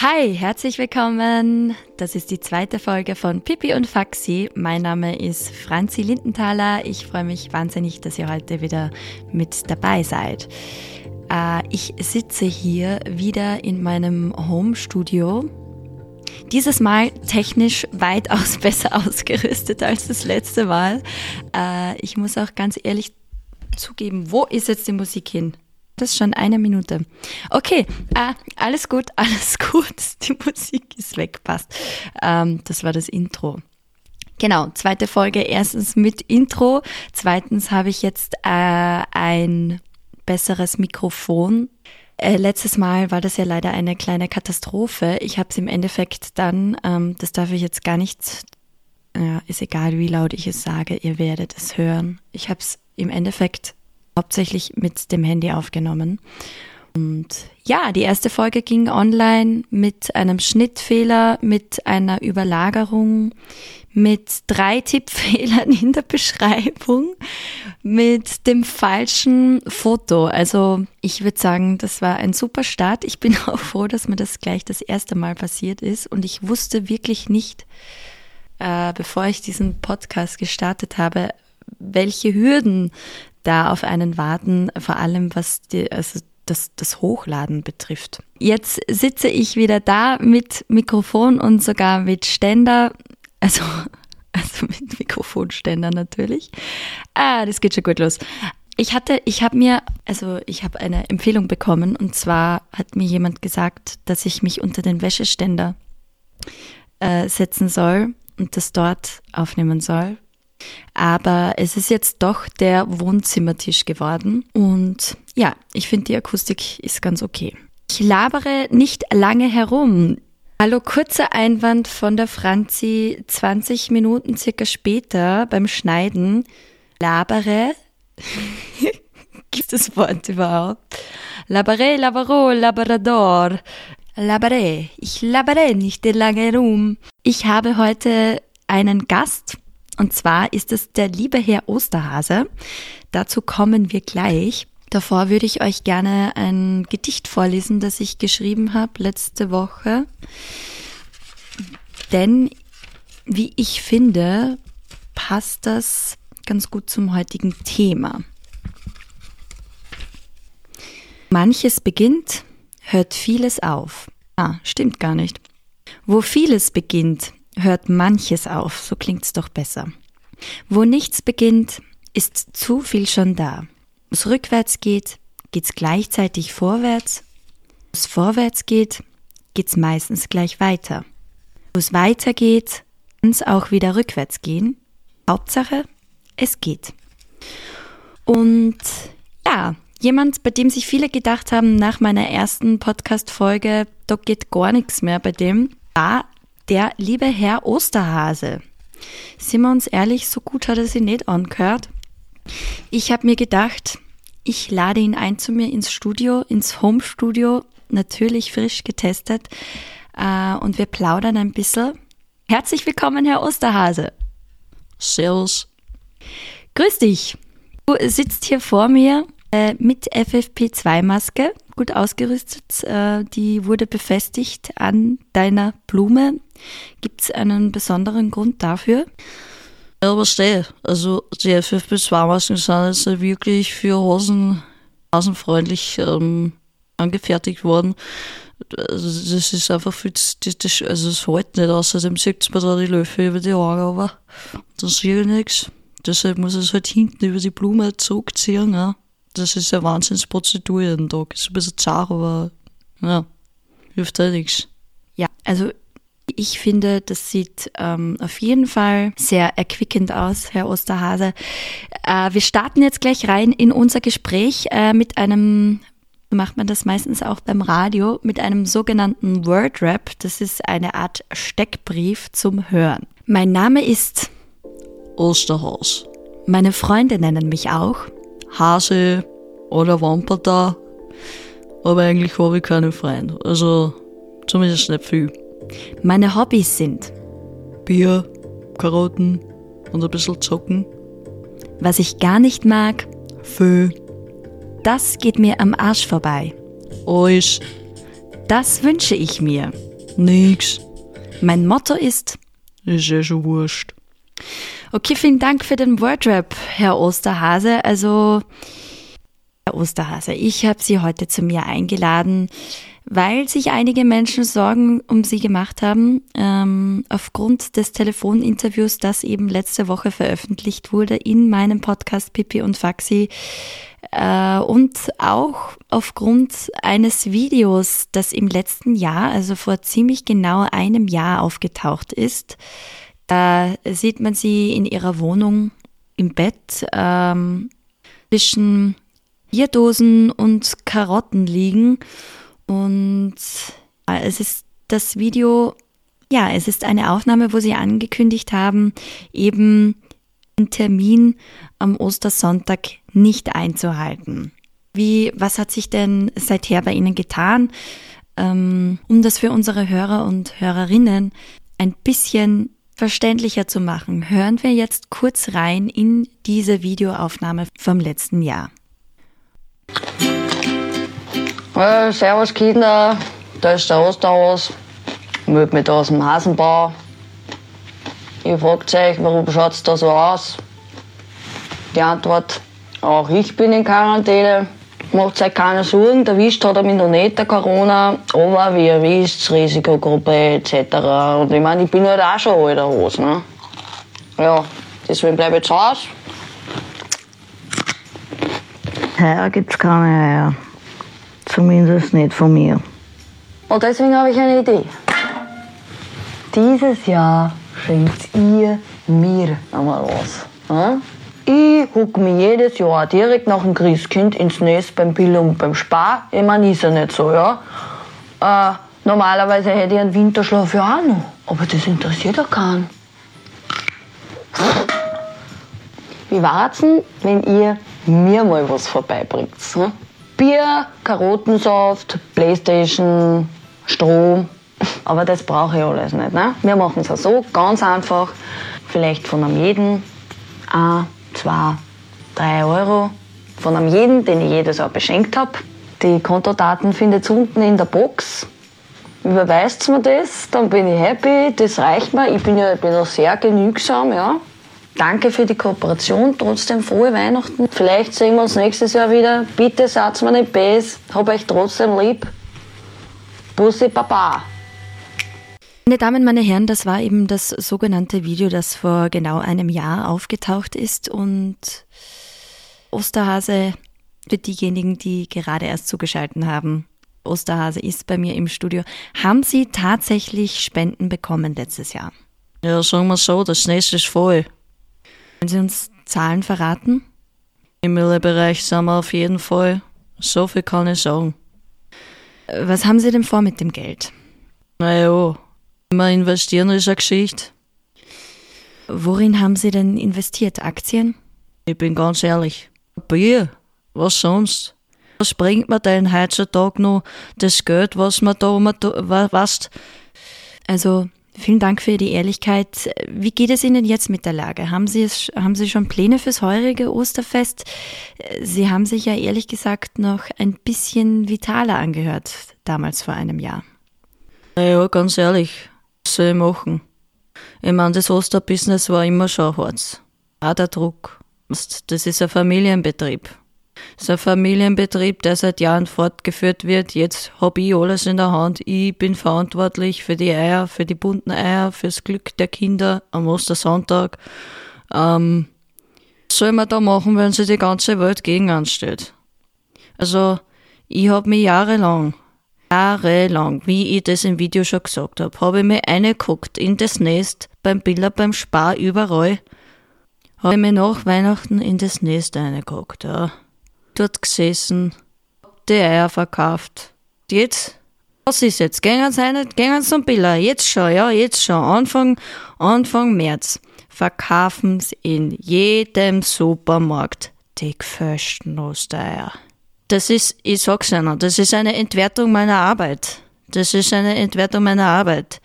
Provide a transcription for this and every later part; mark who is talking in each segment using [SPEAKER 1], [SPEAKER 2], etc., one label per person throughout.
[SPEAKER 1] Hi, herzlich willkommen. Das ist die zweite Folge von Pipi und Faxi. Mein Name ist Franzi Lindenthaler. Ich freue mich wahnsinnig, dass ihr heute wieder mit dabei seid. Äh, ich sitze hier wieder in meinem Home-Studio. Dieses Mal technisch weitaus besser ausgerüstet als das letzte Mal. Äh, ich muss auch ganz ehrlich zugeben, wo ist jetzt die Musik hin? Das schon eine Minute. Okay, äh, alles gut, alles gut. Die Musik ist weg, passt. Ähm, das war das Intro. Genau, zweite Folge. Erstens mit Intro. Zweitens habe ich jetzt äh, ein besseres Mikrofon. Äh, letztes Mal war das ja leider eine kleine Katastrophe. Ich habe es im Endeffekt dann, ähm, das darf ich jetzt gar nicht, äh, ist egal wie laut ich es sage, ihr werdet es hören. Ich habe es im Endeffekt hauptsächlich mit dem Handy aufgenommen. Und ja, die erste Folge ging online mit einem Schnittfehler, mit einer Überlagerung, mit drei Tippfehlern in der Beschreibung, mit dem falschen Foto. Also ich würde sagen, das war ein super Start. Ich bin auch froh, dass mir das gleich das erste Mal passiert ist. Und ich wusste wirklich nicht, äh, bevor ich diesen Podcast gestartet habe, welche Hürden da auf einen warten, vor allem was die, also das, das Hochladen betrifft. Jetzt sitze ich wieder da mit Mikrofon und sogar mit Ständer, also, also mit Mikrofonständer natürlich. Ah, das geht schon gut los. Ich hatte, ich habe mir, also ich habe eine Empfehlung bekommen und zwar hat mir jemand gesagt, dass ich mich unter den Wäscheständer äh, setzen soll und das dort aufnehmen soll, aber es ist jetzt doch der Wohnzimmertisch geworden. Und ja, ich finde die Akustik ist ganz okay. Ich labere nicht lange herum. Hallo, kurzer Einwand von der Franzi, 20 Minuten circa später beim Schneiden. Labere. Gibt es das Wort überhaupt? Labere, labaro, laborador. Labere. Ich labere nicht lange rum. Ich habe heute einen Gast und zwar ist es der liebe Herr Osterhase. Dazu kommen wir gleich. Davor würde ich euch gerne ein Gedicht vorlesen, das ich geschrieben habe letzte Woche. Denn, wie ich finde, passt das ganz gut zum heutigen Thema. Manches beginnt, hört vieles auf. Ah, stimmt gar nicht. Wo vieles beginnt, hört manches auf, so klingt's doch besser. Wo nichts beginnt, ist zu viel schon da. Es rückwärts geht, geht's gleichzeitig vorwärts. Es vorwärts geht, geht's meistens gleich weiter. Wo es weitergeht, kann es auch wieder rückwärts gehen. Hauptsache, es geht. Und ja, jemand, bei dem sich viele gedacht haben, nach meiner ersten Podcast-Folge, da geht gar nichts mehr bei dem, war der liebe Herr Osterhase. Sind wir uns ehrlich, so gut hat er sich nicht angehört. Ich habe mir gedacht, ich lade ihn ein zu mir ins Studio, ins Home-Studio, natürlich frisch getestet, äh, und wir plaudern ein bisschen. Herzlich willkommen, Herr Osterhase.
[SPEAKER 2] Servus.
[SPEAKER 1] Grüß dich. Du sitzt hier vor mir äh, mit FFP2-Maske, gut ausgerüstet. Äh, die wurde befestigt an deiner Blume. Gibt es einen besonderen Grund dafür?
[SPEAKER 2] Ja, der? Also die FFP2-Masken sind jetzt wirklich für Hosen hasenfreundlich ähm, angefertigt worden. Also das ist einfach viel, das, das, also es hält nicht, außerdem sieht man da die Löffel über die Augen, aber dann sehe ich nichts. Deshalb muss es halt hinten über die Blume zurückziehen. Ja das ist eine Wahnsinnsprozedur jeden Tag. Ist ein bisschen zart, aber ja, hilft halt nichts.
[SPEAKER 1] Ja, also ich finde, das sieht ähm, auf jeden Fall sehr erquickend aus, Herr Osterhase. Äh, wir starten jetzt gleich rein in unser Gespräch äh, mit einem, macht man das meistens auch beim Radio, mit einem sogenannten Word-Rap. Das ist eine Art Steckbrief zum Hören. Mein Name ist
[SPEAKER 2] Osterhaus.
[SPEAKER 1] Meine Freunde nennen mich auch
[SPEAKER 2] Hase oder Wamperda. Aber eigentlich habe ich keine Freunde. Also zumindest nicht viel.
[SPEAKER 1] Meine Hobbys sind
[SPEAKER 2] Bier, Karotten und ein bisschen zocken.
[SPEAKER 1] Was ich gar nicht mag,
[SPEAKER 2] Fö.
[SPEAKER 1] Das geht mir am Arsch vorbei.
[SPEAKER 2] Eis.
[SPEAKER 1] Das wünsche ich mir.
[SPEAKER 2] Nix.
[SPEAKER 1] Mein Motto ist,
[SPEAKER 2] ist ja schon wurscht.
[SPEAKER 1] Okay, vielen Dank für den Wordrap, Herr Osterhase. Also, Herr Osterhase, ich habe Sie heute zu mir eingeladen, weil sich einige Menschen Sorgen um Sie gemacht haben, ähm, aufgrund des Telefoninterviews, das eben letzte Woche veröffentlicht wurde in meinem Podcast Pipi und Faxi. Äh, und auch aufgrund eines Videos, das im letzten Jahr, also vor ziemlich genau einem Jahr aufgetaucht ist. Da sieht man sie in ihrer Wohnung im Bett ähm, zwischen Bierdosen und Karotten liegen. Und es ist das Video, ja, es ist eine Aufnahme, wo sie angekündigt haben, eben den Termin am Ostersonntag nicht einzuhalten. Wie, was hat sich denn seither bei Ihnen getan, ähm, um das für unsere Hörer und Hörerinnen ein bisschen verständlicher zu machen, hören wir jetzt kurz rein in diese Videoaufnahme vom letzten Jahr.
[SPEAKER 3] Äh, servus Kinder, da ist der Osterhaus. Melde mich da aus dem Hasenbau. Ihr fragt euch, warum schaut es da so aus? Die Antwort, auch ich bin in Quarantäne. Macht euch keine Sorgen, erwischt hat mich noch nicht, der Corona. Aber wie ihr wisst, Risikogruppe etc. Und ich meine, ich bin halt auch schon alter Hose. Ne? Ja, deswegen bleibe ich zu Hause. Heuer gibt's keine Eier. Zumindest nicht von mir. Und deswegen habe ich eine Idee. Dieses Jahr schenkt ihr mir einmal was. Ja? Ich huck mich jedes Jahr direkt nach dem Christkind ins Nest beim Bill und beim Spar. Ich meine, ist ja nicht so, ja. Äh, normalerweise hätte ich einen Winterschlaf ja auch noch. Aber das interessiert ja keinen. Wie war's denn, wenn ihr mir mal was vorbeibringt? Hm? Bier, Karottensaft, Playstation, Strom. Aber das brauche ich alles nicht. Ne? Wir machen es so, ganz einfach. Vielleicht von einem jeden ein, zwei, drei Euro. Von einem jeden, den ich jedes Jahr beschenkt habe. Die Kontodaten findet ihr unten in der Box. Überweist mir das, dann bin ich happy, das reicht mir. Ich bin ja ich bin auch sehr genügsam, ja. Danke für die Kooperation. Trotzdem frohe Weihnachten. Vielleicht sehen wir uns nächstes Jahr wieder. Bitte sagt mir nicht bes. Hab euch trotzdem lieb. Bussi Papa.
[SPEAKER 1] Meine Damen, meine Herren, das war eben das sogenannte Video, das vor genau einem Jahr aufgetaucht ist und Osterhase für diejenigen, die gerade erst zugeschaltet haben. Osterhase ist bei mir im Studio. Haben Sie tatsächlich Spenden bekommen letztes Jahr?
[SPEAKER 2] Ja, sagen wir so, das nächste ist voll.
[SPEAKER 1] Können Sie uns Zahlen verraten?
[SPEAKER 2] Im Müllbereich sind wir auf jeden Fall. So viel kann ich sagen.
[SPEAKER 1] Was haben Sie denn vor mit dem Geld?
[SPEAKER 2] Naja, immer investieren ist eine Geschichte.
[SPEAKER 1] Worin haben Sie denn investiert? Aktien?
[SPEAKER 2] Ich bin ganz ehrlich. Bier, was sonst? Was bringt mir denn heutzutage noch das Geld, was man da, was?
[SPEAKER 1] Also, Vielen Dank für die Ehrlichkeit. Wie geht es Ihnen jetzt mit der Lage? Haben Sie, es, haben Sie schon Pläne fürs heurige Osterfest? Sie haben sich ja ehrlich gesagt noch ein bisschen vitaler angehört, damals vor einem Jahr.
[SPEAKER 2] Naja, ganz ehrlich, was soll ich machen? Ich meine, das Osterbusiness war immer schon hart. Auch der Druck. Das ist ein Familienbetrieb. Das ist ein Familienbetrieb, der seit Jahren fortgeführt wird. Jetzt habe ich alles in der Hand. Ich bin verantwortlich für die Eier, für die bunten Eier, fürs Glück der Kinder am Ostersonntag. Ähm, was soll man da machen, wenn sich die ganze Welt gegen ansteht? Also, ich habe mich jahrelang, jahrelang, wie ich das im Video schon gesagt habe, habe ich mir reingeguckt in das Nest, beim Biller, beim Spar, überall. Habe ich mir nach Weihnachten in das Nest reingeguckt, ja dort gesessen, die Eier verkauft. Jetzt, was ist jetzt? Gehen Sie, eine, gehen Sie zum Biller, jetzt schon, ja, jetzt schon, Anfang, Anfang März. Verkaufen Sie in jedem Supermarkt die gefälschten Ostereier. Das ist, ich sag's Ihnen, das ist eine Entwertung meiner Arbeit. Das ist eine Entwertung meiner Arbeit.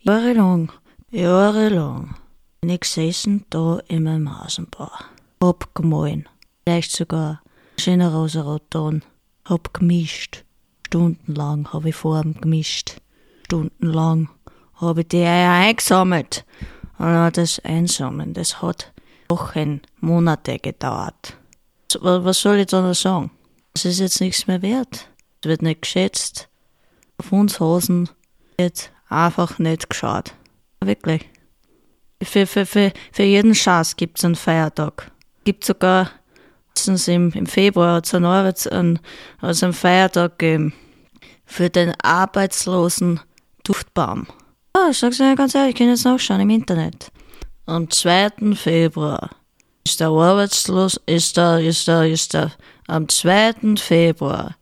[SPEAKER 2] Jahrelang, jahrelang bin ich gesessen da in meinem Hasenbau. Hab gemahlen. Vielleicht sogar schöner Rosaroton. Hab gemischt. Stundenlang habe ich Form gemischt. stundenlang habe ich die Eier eingesammelt. Und das Einsammeln, das hat Wochen, Monate gedauert. Was soll ich da noch sagen? Es ist jetzt nichts mehr wert. Es wird nicht geschätzt. Auf uns Hosen wird einfach nicht geschaut. Wirklich. Für, für, für, für jeden Schatz gibt es einen Feiertag. Gibt sogar im, im Februar hat es einen, also einen Feiertag gegeben für den arbeitslosen Duftbaum. Oh, ich sag's dir ganz ehrlich, ich kann jetzt nachschauen im Internet. Am 2. Februar ist der arbeitslos, ist der, ist der, ist der, am 2. Februar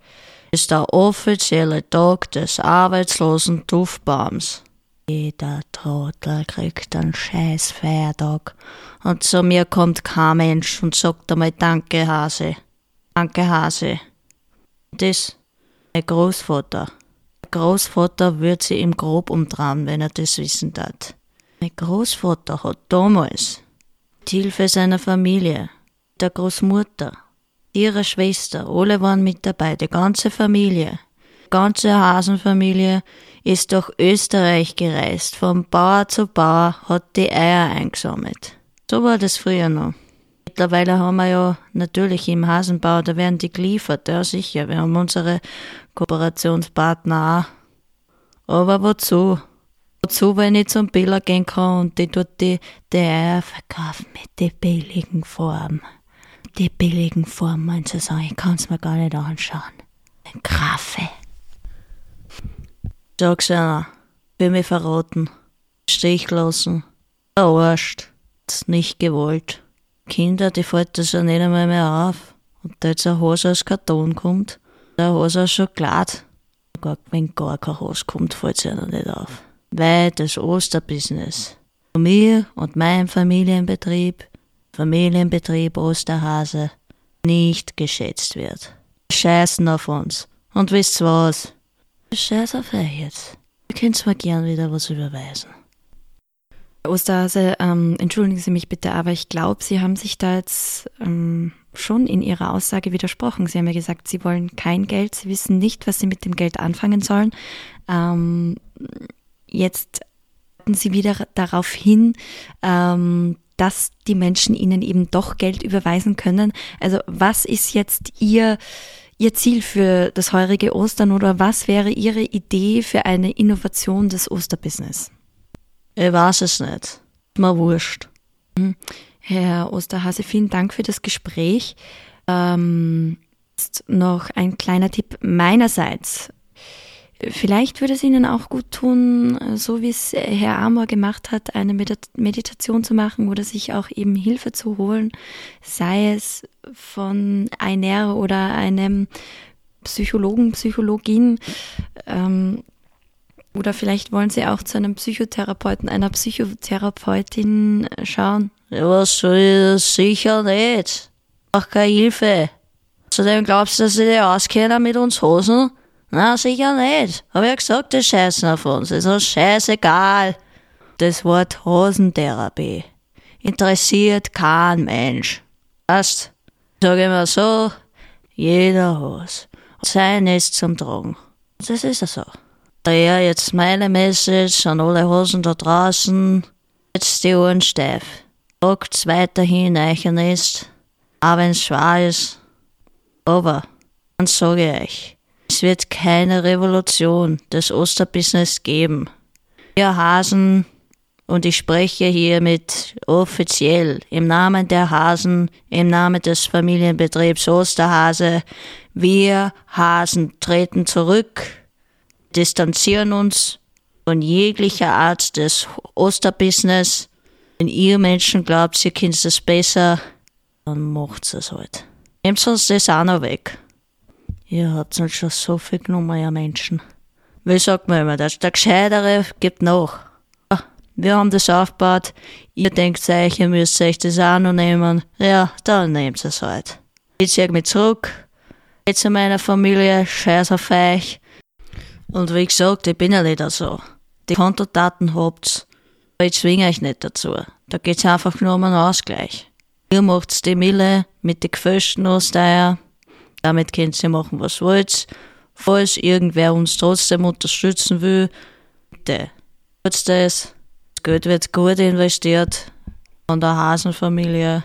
[SPEAKER 2] ist der offizielle Tag des arbeitslosen Duftbaums. Jeder Trottel kriegt einen scheiß Feiertag. Und zu mir kommt kein Mensch und sagt einmal Danke, Hase. Danke, Hase. Das, mein Großvater. Der Großvater wird sie im Grob umdrehen, wenn er das wissen darf. Mein Großvater hat damals die Hilfe seiner Familie, der Großmutter, ihrer Schwester, alle waren mit dabei, die ganze Familie, ganze Hasenfamilie ist durch Österreich gereist, von Bauer zu Bauer, hat die Eier eingesammelt. So war das früher noch. Mittlerweile haben wir ja natürlich im Hasenbau, da werden die geliefert, ja sicher. Wir haben unsere Kooperationspartner auch. Aber wozu? Wozu, wenn ich zum Biller gehen kann und die dort die, die Eier verkaufen mit den billigen Formen? Die billigen Formen, zu sagen, ich kann es mir gar nicht anschauen. Ein Graffe. Sag's einer, will mich verraten, Stich lassen, verarscht, nicht gewollt. Kinder, die fällt das ja nicht einmal mehr auf. Und da jetzt ein Hose aus Karton kommt, der Hose aus Schokolade, gar, wenn gar kein Hose kommt, fällt es ja noch nicht auf. Weil das Osterbusiness von mir und meinem Familienbetrieb, Familienbetrieb Osterhase, nicht geschätzt wird. Scheißen auf uns. Und wisst was? Scheiß auf euch jetzt. Ihr könnt mir gern wieder was überweisen.
[SPEAKER 1] Osterhase, ähm, entschuldigen Sie mich bitte, aber ich glaube, Sie haben sich da jetzt ähm, schon in Ihrer Aussage widersprochen. Sie haben ja gesagt, Sie wollen kein Geld, Sie wissen nicht, was Sie mit dem Geld anfangen sollen. Ähm, jetzt Sie wieder darauf hin, ähm, dass die Menschen Ihnen eben doch Geld überweisen können. Also was ist jetzt Ihr Ihr Ziel für das heurige Ostern oder was wäre Ihre Idee für eine Innovation des Osterbusiness?
[SPEAKER 2] Ich weiß es nicht. Mir wurscht.
[SPEAKER 1] Mhm. Herr Osterhase, vielen Dank für das Gespräch. Ähm, noch ein kleiner Tipp meinerseits. Vielleicht würde es Ihnen auch gut tun, so wie es Herr Amor gemacht hat, eine Meditation zu machen oder sich auch eben Hilfe zu holen, sei es von einer oder einem Psychologen, Psychologin. Ähm, oder vielleicht wollen Sie auch zu einem Psychotherapeuten, einer Psychotherapeutin schauen.
[SPEAKER 2] Ja? Sicher nicht. Auch keine Hilfe. Zudem glaubst du, dass sie die auskennen mit uns Hosen? Na, sicher nicht. Hab ja gesagt, die scheißen auf uns. Ist uns scheißegal. Das Wort Hosentherapie interessiert kein Mensch. Weißt, sag ich mal so, jeder Hose. Sein ist zum Tragen. Das ist ja so. Daher jetzt meine Message an alle Hosen da draußen. Jetzt die Ohren steif. Tragt's weiterhin euch ist, auch wenn's schwer ist. Aber, dann sage ich euch, es wird keine Revolution des Osterbusiness geben. Wir Hasen, und ich spreche hiermit offiziell im Namen der Hasen, im Namen des Familienbetriebs Osterhase, wir Hasen treten zurück, distanzieren uns von jeglicher Art des Osterbusiness. Wenn ihr Menschen glaubt, ihr könnt es besser, dann macht es halt. Nehmt uns das auch noch weg. Ihr habt halt schon so viel genommen, ihr Menschen. Wie sagt man immer, das, der Gescheitere gibt nach. Wir haben das aufgebaut, ihr denkt euch, ihr müsst euch das auch noch nehmen. Ja, dann nehmt es halt. Ich zieh mich zurück, geht zu meiner Familie, scheiß auf euch. Und wie gesagt, ich bin ja nicht so. Die Kontodaten habt's, aber ich zwinge euch nicht dazu. Da geht's einfach nur um einen Ausgleich. Ihr macht's die Mille mit den gefälschten Osteier, damit könnt ihr machen, was wollt. Falls irgendwer uns trotzdem unterstützen will, bitte. Jetzt das, das Geld wird gut investiert von der Hasenfamilie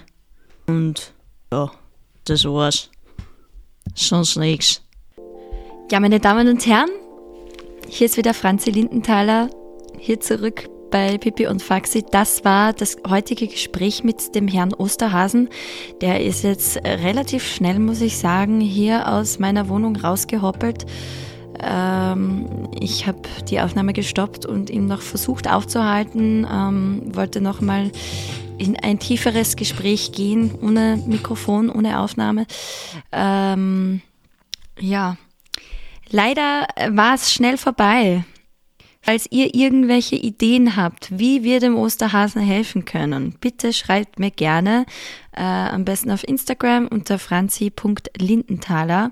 [SPEAKER 2] und ja, das war's. Sonst nichts.
[SPEAKER 1] Ja, meine Damen und Herren, hier ist wieder Franzi Lindenthaler, hier zurück bei Pipi und Faxi. Das war das heutige Gespräch mit dem Herrn Osterhasen. Der ist jetzt relativ schnell, muss ich sagen, hier aus meiner Wohnung rausgehoppelt. Ähm, ich habe die Aufnahme gestoppt und ihn noch versucht aufzuhalten, ähm, wollte nochmal in ein tieferes Gespräch gehen, ohne Mikrofon, ohne Aufnahme. Ähm, ja, leider war es schnell vorbei. Falls ihr irgendwelche Ideen habt, wie wir dem Osterhasen helfen können, bitte schreibt mir gerne, äh, am besten auf Instagram unter franzi.lindenthaler.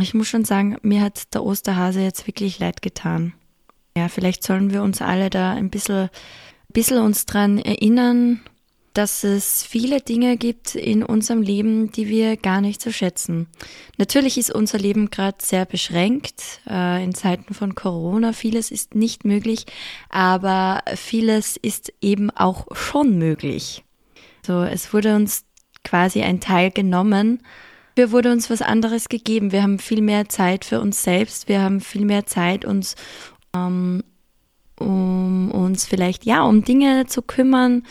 [SPEAKER 1] Ich muss schon sagen, mir hat der Osterhase jetzt wirklich leid getan. Ja, vielleicht sollen wir uns alle da ein bisschen, bisschen uns dran erinnern, dass es viele Dinge gibt in unserem Leben, die wir gar nicht so schätzen. Natürlich ist unser Leben gerade sehr beschränkt äh, in Zeiten von Corona. Vieles ist nicht möglich, aber vieles ist eben auch schon möglich. So, es wurde uns quasi ein Teil genommen. Wir wurde uns was anderes gegeben. Wir haben viel mehr Zeit für uns selbst. Wir haben viel mehr Zeit, uns ähm, um uns vielleicht ja um Dinge zu kümmern,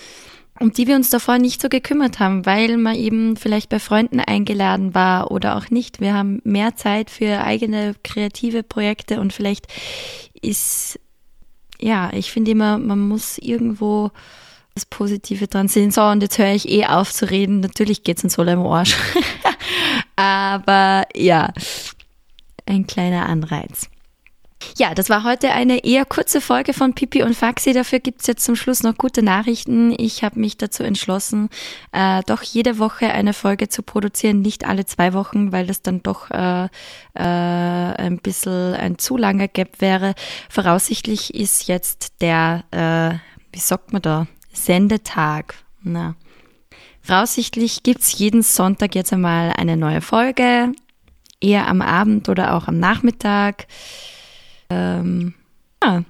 [SPEAKER 1] um die wir uns davor nicht so gekümmert haben, weil man eben vielleicht bei Freunden eingeladen war oder auch nicht. Wir haben mehr Zeit für eigene kreative Projekte und vielleicht ist, ja, ich finde immer, man muss irgendwo das Positive dran sehen. So, und jetzt höre ich eh auf zu reden. Natürlich geht es uns alle im Arsch. Aber ja, ein kleiner Anreiz. Ja, das war heute eine eher kurze Folge von Pipi und Faxi. Dafür gibt's jetzt zum Schluss noch gute Nachrichten. Ich habe mich dazu entschlossen, äh, doch jede Woche eine Folge zu produzieren, nicht alle zwei Wochen, weil das dann doch äh, äh, ein bisschen ein zu langer Gap wäre. Voraussichtlich ist jetzt der, äh, wie sagt man da, Sendetag. Na. Voraussichtlich gibt's jeden Sonntag jetzt einmal eine neue Folge, eher am Abend oder auch am Nachmittag. Ähm, ja.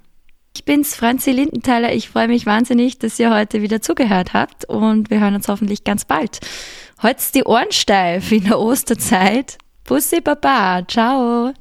[SPEAKER 1] Ich bin's, Franzi Lindenthaler. Ich freue mich wahnsinnig, dass ihr heute wieder zugehört habt und wir hören uns hoffentlich ganz bald. Heute die Ohren steif in der Osterzeit. Bussi Baba. Ciao.